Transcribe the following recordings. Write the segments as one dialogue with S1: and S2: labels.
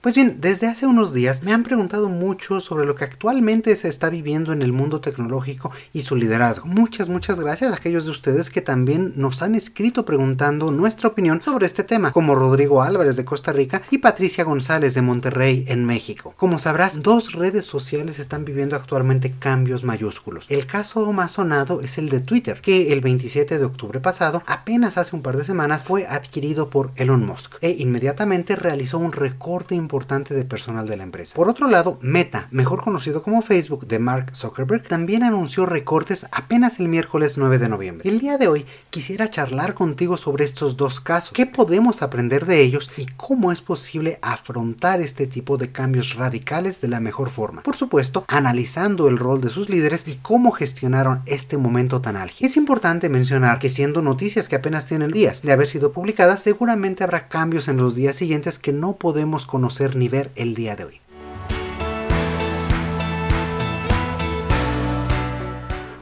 S1: Pues bien, desde hace unos días me han preguntado mucho sobre lo que actualmente se está viviendo en el mundo tecnológico y su liderazgo. Muchas, muchas gracias a aquellos de ustedes que también nos han escrito preguntando nuestra opinión sobre este tema, como Rodrigo Álvarez de Costa Rica y Patricia González de Monterrey en México. Como sabrás, dos redes sociales están viviendo actualmente cambios mayúsculos. El caso más sonado es el de Twitter, que el 27 de octubre pasado, apenas hace un par de semanas, fue adquirido por Elon Musk e inmediatamente realizó un recorte importante de personal de la empresa. Por otro lado, Meta, mejor conocido como Facebook de Mark Zuckerberg, también anunció recortes apenas el miércoles 9 de noviembre. El día de hoy quisiera charlar contigo sobre estos dos casos, qué podemos aprender de ellos y cómo es posible afrontar este tipo de cambios radicales de la mejor forma. Por supuesto, analizando el rol de sus líderes y cómo gestionaron este momento tan álgido. Es importante mencionar que siendo noticias que apenas tienen días de haber sido publicadas, seguramente habrá cambios en los días siguientes que no podemos conocer ni ver el día de hoy.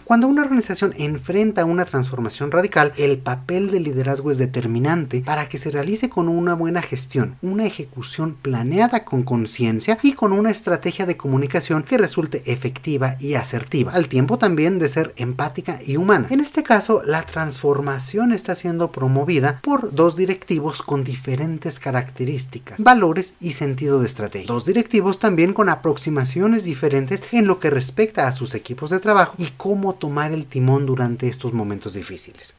S1: Cuando una organización enfrenta una transformación radical, el papel del liderazgo es determinante para que se realice con una buena gestión, una ejecución planeada con conciencia y con una estrategia de comunicación que resulte efectiva y asertiva, al tiempo también de ser empática y humana. En este caso, la transformación está siendo promovida por dos directivos con diferentes características, valores y sentido de estrategia. Dos directivos también con aproximaciones diferentes en lo que respecta a sus equipos de trabajo y cómo tomar el timón durante estos momentos difíciles.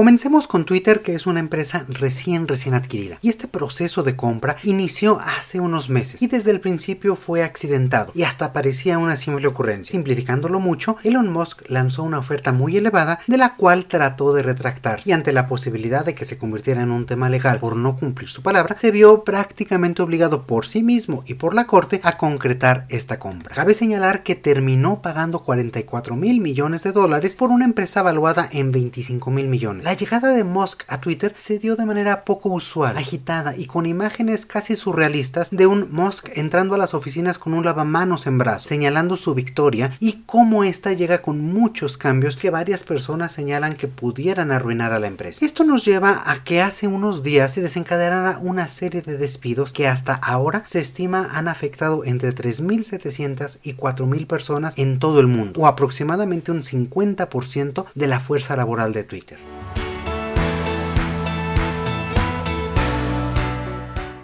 S1: Comencemos con Twitter, que es una empresa recién recién adquirida. Y este proceso de compra inició hace unos meses y desde el principio fue accidentado y hasta parecía una simple ocurrencia. Simplificándolo mucho, Elon Musk lanzó una oferta muy elevada de la cual trató de retractar y ante la posibilidad de que se convirtiera en un tema legal por no cumplir su palabra, se vio prácticamente obligado por sí mismo y por la corte a concretar esta compra. Cabe señalar que terminó pagando 44 mil millones de dólares por una empresa valuada en 25 mil millones la llegada de Musk a Twitter se dio de manera poco usual, agitada y con imágenes casi surrealistas de un Musk entrando a las oficinas con un lavamanos en brazos, señalando su victoria y cómo esta llega con muchos cambios que varias personas señalan que pudieran arruinar a la empresa. Esto nos lleva a que hace unos días se desencadenara una serie de despidos que hasta ahora se estima han afectado entre 3.700 y 4.000 personas en todo el mundo, o aproximadamente un 50% de la fuerza laboral de Twitter.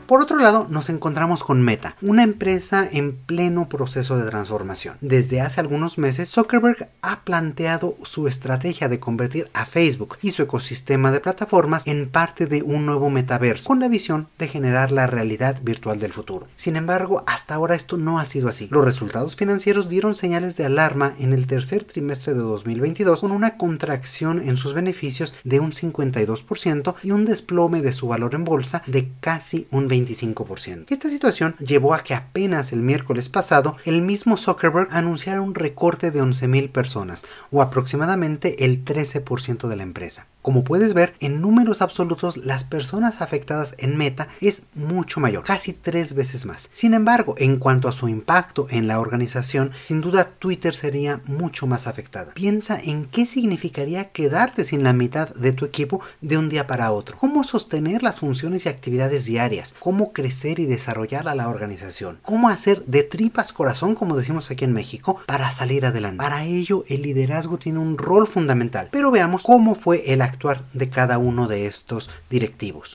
S1: Por otro lado, nos encontramos con Meta, una empresa en pleno proceso de transformación. Desde hace algunos meses, Zuckerberg ha planteado su estrategia de convertir a Facebook y su ecosistema de plataformas en parte de un nuevo metaverso, con la visión de generar la realidad virtual del futuro. Sin embargo, hasta ahora esto no ha sido así. Los resultados financieros dieron señales de alarma en el tercer trimestre de 2022 con una contracción en sus beneficios de un 52% y un desplome de su valor en bolsa de casi un 20%. 25%. Esta situación llevó a que apenas el miércoles pasado el mismo Zuckerberg anunciara un recorte de 11.000 personas, o aproximadamente el 13% de la empresa. Como puedes ver, en números absolutos las personas afectadas en Meta es mucho mayor, casi tres veces más. Sin embargo, en cuanto a su impacto en la organización, sin duda Twitter sería mucho más afectada. Piensa en qué significaría quedarte sin la mitad de tu equipo de un día para otro. Cómo sostener las funciones y actividades diarias. Cómo crecer y desarrollar a la organización. Cómo hacer de tripas corazón, como decimos aquí en México, para salir adelante. Para ello, el liderazgo tiene un rol fundamental. Pero veamos cómo fue el actuar de cada uno de estos directivos.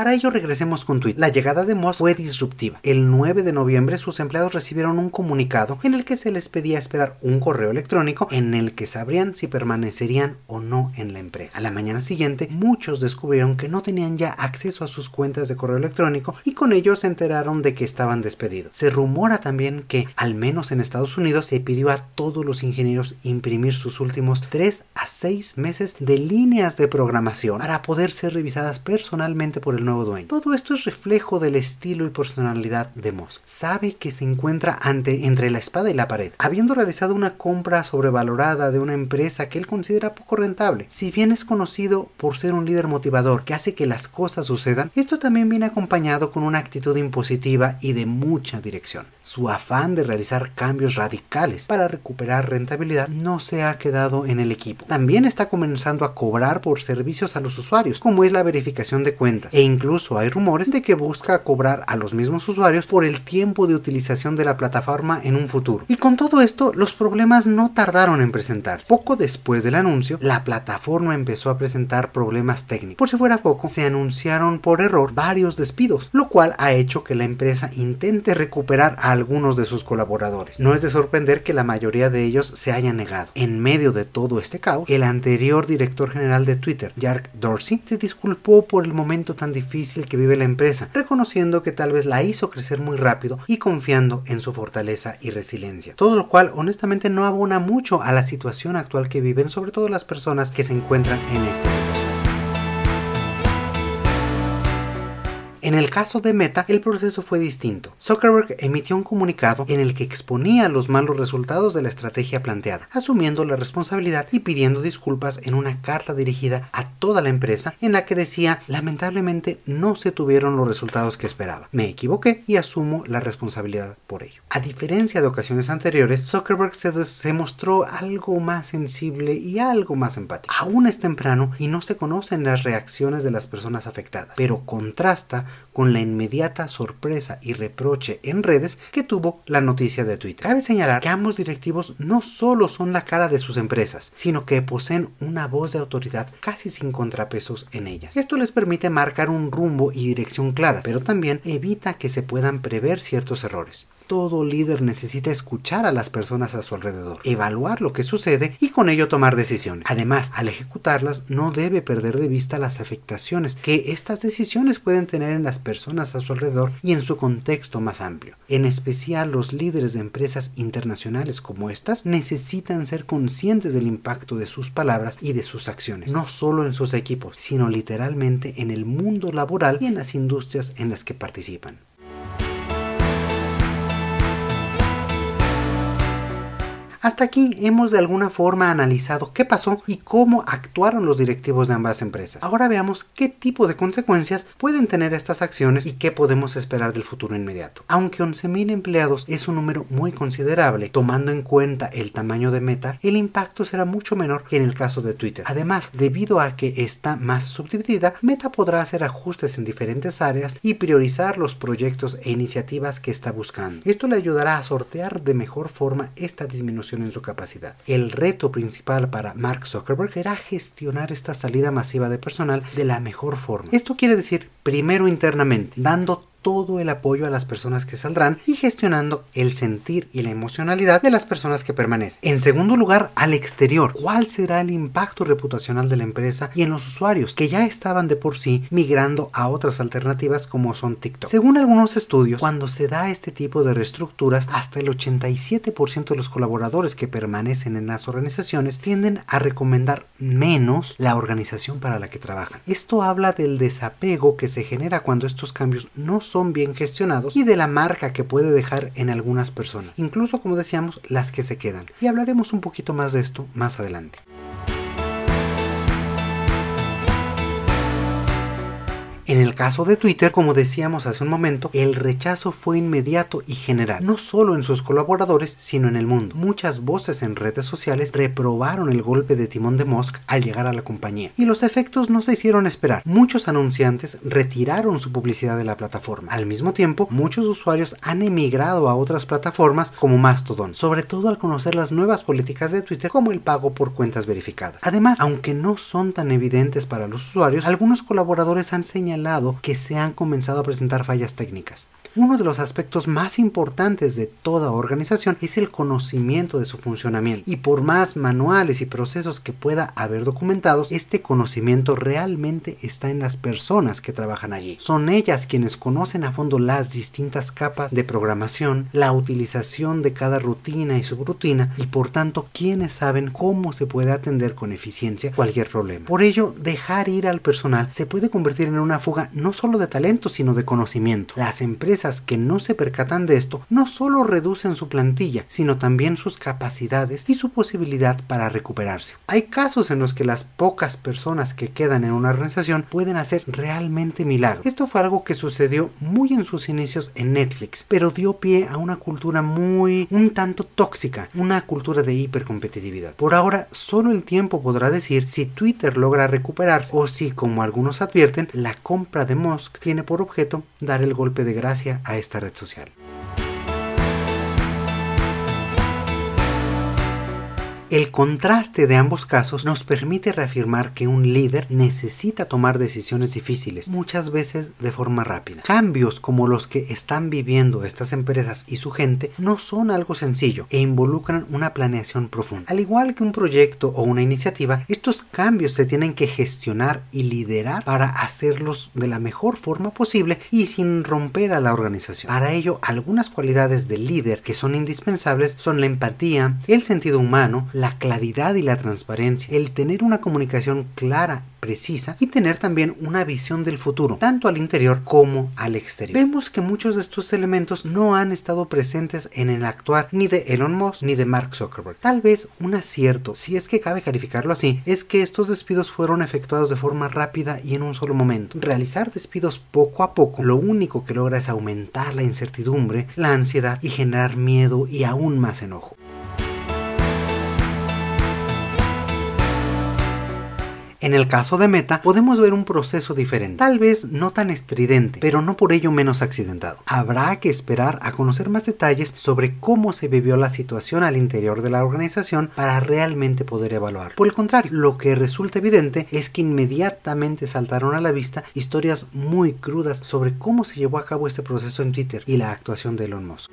S1: Para ello regresemos con Twitter. La llegada de Moss fue disruptiva. El 9 de noviembre sus empleados recibieron un comunicado en el que se les pedía esperar un correo electrónico en el que sabrían si permanecerían o no en la empresa. A la mañana siguiente muchos descubrieron que no tenían ya acceso a sus cuentas de correo electrónico y con ello se enteraron de que estaban despedidos. Se rumora también que, al menos en Estados Unidos, se pidió a todos los ingenieros imprimir sus últimos 3 a 6 meses de líneas de programación para poder ser revisadas personalmente por el Todo esto es reflejo del estilo y personalidad de Musk. Sabe que se encuentra ante entre la espada y la pared, habiendo realizado una compra sobrevalorada de una empresa que él considera poco rentable. Si bien es conocido por ser un líder motivador que hace que las cosas sucedan, esto también viene acompañado con una actitud impositiva y de mucha dirección. Su afán de realizar cambios radicales para recuperar rentabilidad no se ha quedado en el equipo. También está comenzando a cobrar por servicios a los usuarios, como es la verificación de cuentas, e incluso hay rumores de que busca cobrar a los mismos usuarios por el tiempo de utilización de la plataforma en un futuro. Y con todo esto, los problemas no tardaron en presentarse. Poco después del anuncio, la plataforma empezó a presentar problemas técnicos. Por si fuera poco, se anunciaron por error varios despidos, lo cual ha hecho que la empresa intente recuperar a algunos de sus colaboradores. No es de sorprender que la mayoría de ellos se hayan negado. En medio de todo este caos, el anterior director general de Twitter, Jack Dorsey, se disculpó por el momento tan difícil que vive la empresa, reconociendo que tal vez la hizo crecer muy rápido y confiando en su fortaleza y resiliencia. Todo lo cual honestamente no abona mucho a la situación actual que viven sobre todo las personas que se encuentran en esta situación. En el caso de Meta, el proceso fue distinto. Zuckerberg emitió un comunicado en el que exponía los malos resultados de la estrategia planteada, asumiendo la responsabilidad y pidiendo disculpas en una carta dirigida a toda la empresa en la que decía, lamentablemente no se tuvieron los resultados que esperaba. Me equivoqué y asumo la responsabilidad por ello. A diferencia de ocasiones anteriores, Zuckerberg se, mostró algo más sensible y algo más empático. Aún es temprano y no se conocen las reacciones de las personas afectadas, pero contrasta con la inmediata sorpresa y reproche en redes que tuvo la noticia de Twitter. Cabe señalar que ambos directivos no solo son la cara de sus empresas, sino que poseen una voz de autoridad casi sin contrapesos en ellas. Esto les permite marcar un rumbo y dirección claras, pero también evita que se puedan prever ciertos errores todo líder necesita escuchar a las personas a su alrededor, evaluar lo que sucede y con ello tomar decisiones. Además, al ejecutarlas no debe perder de vista las afectaciones que estas decisiones pueden tener en las personas a su alrededor y en su contexto más amplio. En especial los líderes de empresas internacionales como estas necesitan ser conscientes del impacto de sus palabras y de sus acciones, no solo en sus equipos, sino literalmente en el mundo laboral y en las industrias en las que participan. Hasta aquí hemos de alguna forma analizado qué pasó y cómo actuaron los directivos de ambas empresas. Ahora veamos qué tipo de consecuencias pueden tener estas acciones y qué podemos esperar del futuro inmediato. Aunque 11.000 empleados es un número muy considerable, tomando en cuenta el tamaño de Meta, el impacto será mucho menor que en el caso de Twitter. Además, debido a que está más subdividida, Meta podrá hacer ajustes en diferentes áreas y priorizar los proyectos e iniciativas que está buscando. Esto le ayudará a sortear de mejor forma esta disminución en su capacidad. El reto principal para Mark Zuckerberg será gestionar esta salida masiva de personal de la mejor forma. Esto quiere decir, primero internamente, dando todo el apoyo a las personas que saldrán y gestionando el sentir y la emocionalidad de las personas que permanecen. En segundo lugar, al exterior, ¿cuál será el impacto reputacional de la empresa y en los usuarios que ya estaban de por sí migrando a otras alternativas como son TikTok? Según algunos estudios, cuando se da este tipo de reestructuras, hasta el 87% de los colaboradores que permanecen en las organizaciones tienden a recomendar menos la organización para la que trabajan. Esto habla del desapego que se genera cuando estos cambios no son bien gestionados y de la marca que puede dejar en algunas personas, incluso como decíamos, las que se quedan. Y hablaremos un poquito más de esto más adelante. En el caso de Twitter, como decíamos hace un momento, el rechazo fue inmediato y general, no solo en sus colaboradores, sino en el mundo. Muchas voces en redes sociales reprobaron el golpe de timón de Musk al llegar a la compañía, y los efectos no se hicieron esperar. Muchos anunciantes retiraron su publicidad de la plataforma. Al mismo tiempo, muchos usuarios han emigrado a otras plataformas como Mastodon, sobre todo al conocer las nuevas políticas de Twitter como el pago por cuentas verificadas. Además, aunque no son tan evidentes para los usuarios, algunos colaboradores han señalado lado que se han comenzado a presentar fallas técnicas. Uno de los aspectos más importantes de toda organización es el conocimiento de su funcionamiento y por más manuales y procesos que pueda haber documentados, este conocimiento realmente está en las personas que trabajan allí. Son ellas quienes conocen a fondo las distintas capas de programación, la utilización de cada rutina y subrutina y por tanto quienes saben cómo se puede atender con eficiencia cualquier problema. Por ello, dejar ir al personal se puede convertir en una no solo de talento, sino de conocimiento. Las empresas que no se percatan de esto no solo reducen su plantilla, sino también sus capacidades y su posibilidad para recuperarse. Hay casos en los que las pocas personas que quedan en una organización pueden hacer realmente milagros. Esto fue algo que sucedió muy en sus inicios en Netflix, pero dio pie a una cultura muy un tanto tóxica, una cultura de hipercompetitividad. Por ahora, solo el tiempo podrá decir si Twitter logra recuperarse o si, como algunos advierten, la compra de Musk tiene por objeto dar el golpe de gracia a esta red social. El contraste de ambos casos nos permite reafirmar que un líder necesita tomar decisiones difíciles, muchas veces de forma rápida. Cambios como los que están viviendo estas empresas y su gente no son algo sencillo e involucran una planeación profunda. Al igual que un proyecto o una iniciativa, estos cambios se tienen que gestionar y liderar para hacerlos de la mejor forma posible y sin romper a la organización. Para ello, algunas cualidades del líder que son indispensables son la empatía, el sentido humano, la claridad y la transparencia, el tener una comunicación clara precisa y tener también una visión del futuro, tanto al interior como al exterior. Vemos que muchos de estos elementos no han estado presentes en el actuar ni de Elon Musk ni de Mark Zuckerberg. Tal vez un acierto, si es que cabe calificarlo así, es que estos despidos fueron efectuados de forma rápida y en un solo momento. Realizar despidos poco a poco lo único que logra es aumentar la incertidumbre, la ansiedad y generar miedo y aún más enojo. En el caso de Meta podemos ver un proceso diferente, tal vez no tan estridente, pero no por ello menos accidentado. Habrá que esperar a conocer más detalles sobre cómo se vivió la situación al interior de la organización para realmente poder evaluar. Por el contrario, lo que resulta evidente es que inmediatamente saltaron a la vista historias muy crudas sobre cómo se llevó a cabo este proceso en Twitter y la actuación de Elon Musk.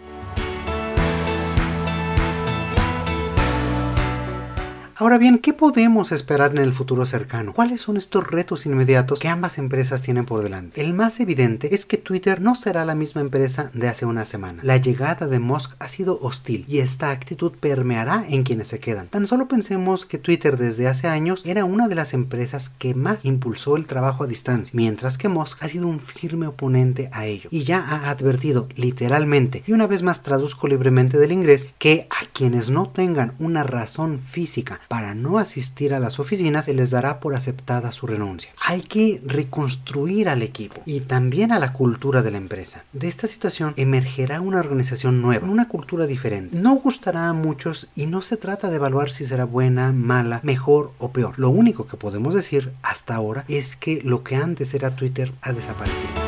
S1: Ahora bien, ¿qué podemos esperar en el futuro cercano? ¿Cuáles son estos retos inmediatos que ambas empresas tienen por delante? El más evidente es que Twitter no será la misma empresa de hace una semana. La llegada de Musk ha sido hostil y esta actitud permeará en quienes se quedan. Tan solo pensemos que Twitter desde hace años era una de las empresas que más impulsó el trabajo a distancia, mientras que Musk ha sido un firme oponente a ello y ya ha advertido literalmente, y una vez más traduzco libremente del inglés, que a quienes no tengan una razón física para no asistir a las oficinas se les dará por aceptada su renuncia. Hay que reconstruir al equipo y también a la cultura de la empresa. De esta situación emergerá una organización nueva, una cultura diferente. No gustará a muchos y no se trata de evaluar si será buena, mala, mejor o peor. Lo único que podemos decir hasta ahora es que lo que antes era Twitter ha desaparecido.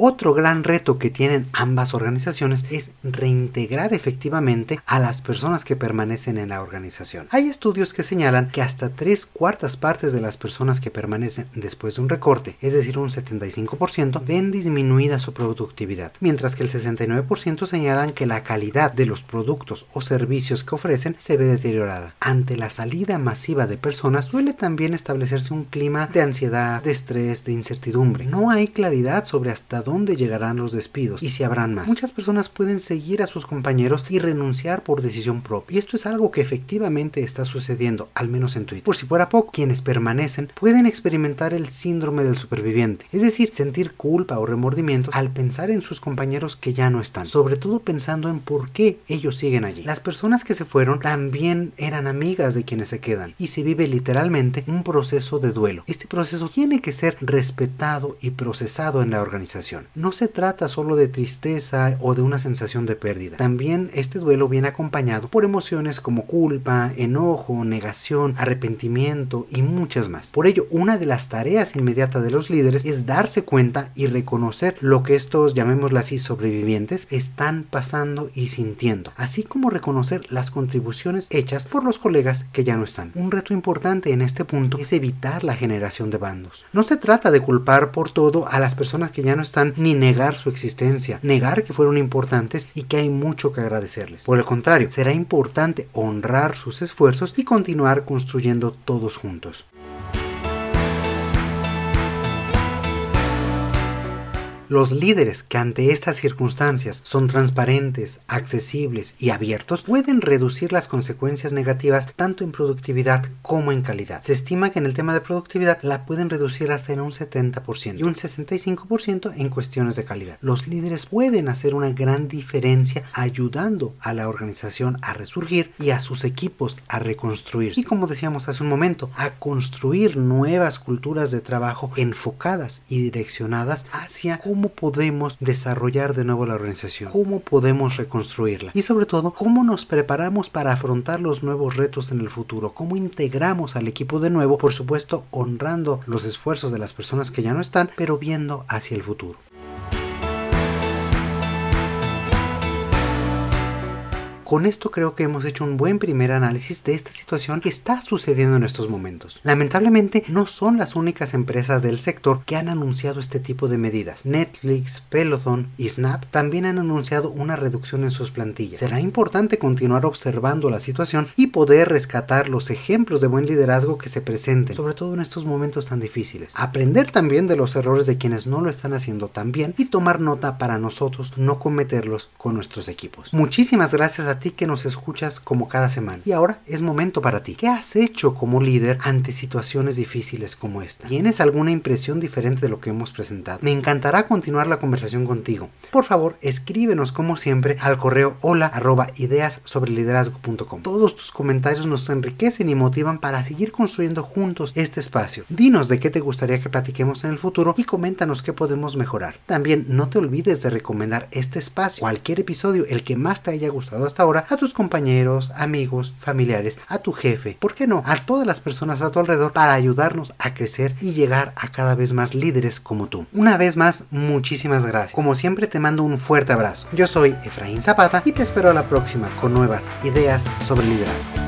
S1: Otro gran reto que tienen ambas organizaciones es reintegrar efectivamente a las personas que permanecen en la organización. Hay estudios que señalan que hasta tres cuartas partes de las personas que permanecen después de un recorte, es decir, un 75%, ven disminuida su productividad, mientras que el 69% señalan que la calidad de los productos o servicios que ofrecen se ve deteriorada. Ante la salida masiva de personas suele también establecerse un clima de ansiedad, de estrés, de incertidumbre. No hay claridad sobre hasta dónde llegarán los despidos y si habrán más. Muchas personas pueden seguir a sus compañeros y renunciar por decisión propia. Y esto es algo que efectivamente está sucediendo, al menos en Twitter. Por si fuera poco, quienes permanecen pueden experimentar el síndrome del superviviente, es decir, sentir culpa o remordimiento al pensar en sus compañeros que ya no están, sobre todo pensando en por qué ellos siguen allí. Las personas que se fueron también eran amigas de quienes se quedan y se vive literalmente un proceso de duelo. Este proceso tiene que ser respetado y procesado en la organización. No se trata solo de tristeza o de una sensación de pérdida. También este duelo viene acompañado por emociones como culpa, enojo, negación, arrepentimiento y muchas más. Por ello, una de las tareas inmediatas de los líderes es darse cuenta y reconocer lo que estos, llamémoslo así, sobrevivientes están pasando y sintiendo, así como reconocer las contribuciones hechas por los colegas que ya no están. Un reto importante en este punto es evitar la generación de bandos. No se trata de culpar por todo a las personas que ya no están ni negar su existencia, negar que fueron importantes y que hay mucho que agradecerles. Por el contrario, será importante honrar sus esfuerzos y continuar construyendo todos juntos. Los líderes que ante estas circunstancias son transparentes, accesibles y abiertos pueden reducir las consecuencias negativas tanto en productividad como en calidad. Se estima que en el tema de productividad la pueden reducir hasta en un 70% y un 65% en cuestiones de calidad. Los líderes pueden hacer una gran diferencia ayudando a la organización a resurgir y a sus equipos a reconstruir. Y como decíamos hace un momento, a construir nuevas culturas de trabajo enfocadas y direccionadas hacia cómo podemos desarrollar de nuevo la organización, cómo podemos reconstruirla y sobre todo cómo nos preparamos para afrontar los nuevos retos en el futuro, cómo integramos al equipo de nuevo, por supuesto honrando los esfuerzos de las personas que ya no están, pero viendo hacia el futuro. Con esto creo que hemos hecho un buen primer análisis de esta situación que está sucediendo en estos momentos. Lamentablemente no son las únicas empresas del sector que han anunciado este tipo de medidas. Netflix, Peloton y Snap también han anunciado una reducción en sus plantillas. Será importante continuar observando la situación y poder rescatar los ejemplos de buen liderazgo que se presenten, sobre todo en estos momentos tan difíciles. Aprender también de los errores de quienes no lo están haciendo tan bien y tomar nota para nosotros no cometerlos con nuestros equipos. Muchísimas gracias a ti que nos escuchas como cada semana. Y ahora es momento para ti. ¿Qué has hecho como líder ante situaciones difíciles como esta? ¿Tienes alguna impresión diferente de lo que hemos presentado? Me encantará continuar la conversación contigo. Por favor, escríbenos como siempre al correo hola arroba ideas sobre liderazgo.com. Todos tus comentarios nos enriquecen y motivan para seguir construyendo juntos este espacio. Dinos de qué te gustaría que platiquemos en el futuro y coméntanos qué podemos mejorar. También no te olvides de recomendar este espacio, cualquier episodio, el que más te haya gustado hasta a tus compañeros, amigos, familiares, a tu jefe, ¿por qué no? A todas las personas a tu alrededor para ayudarnos a crecer y llegar a cada vez más líderes como tú. Una vez más, muchísimas gracias. Como siempre te mando un fuerte abrazo. Yo soy Efraín Zapata y te espero a la próxima con nuevas ideas sobre liderazgo.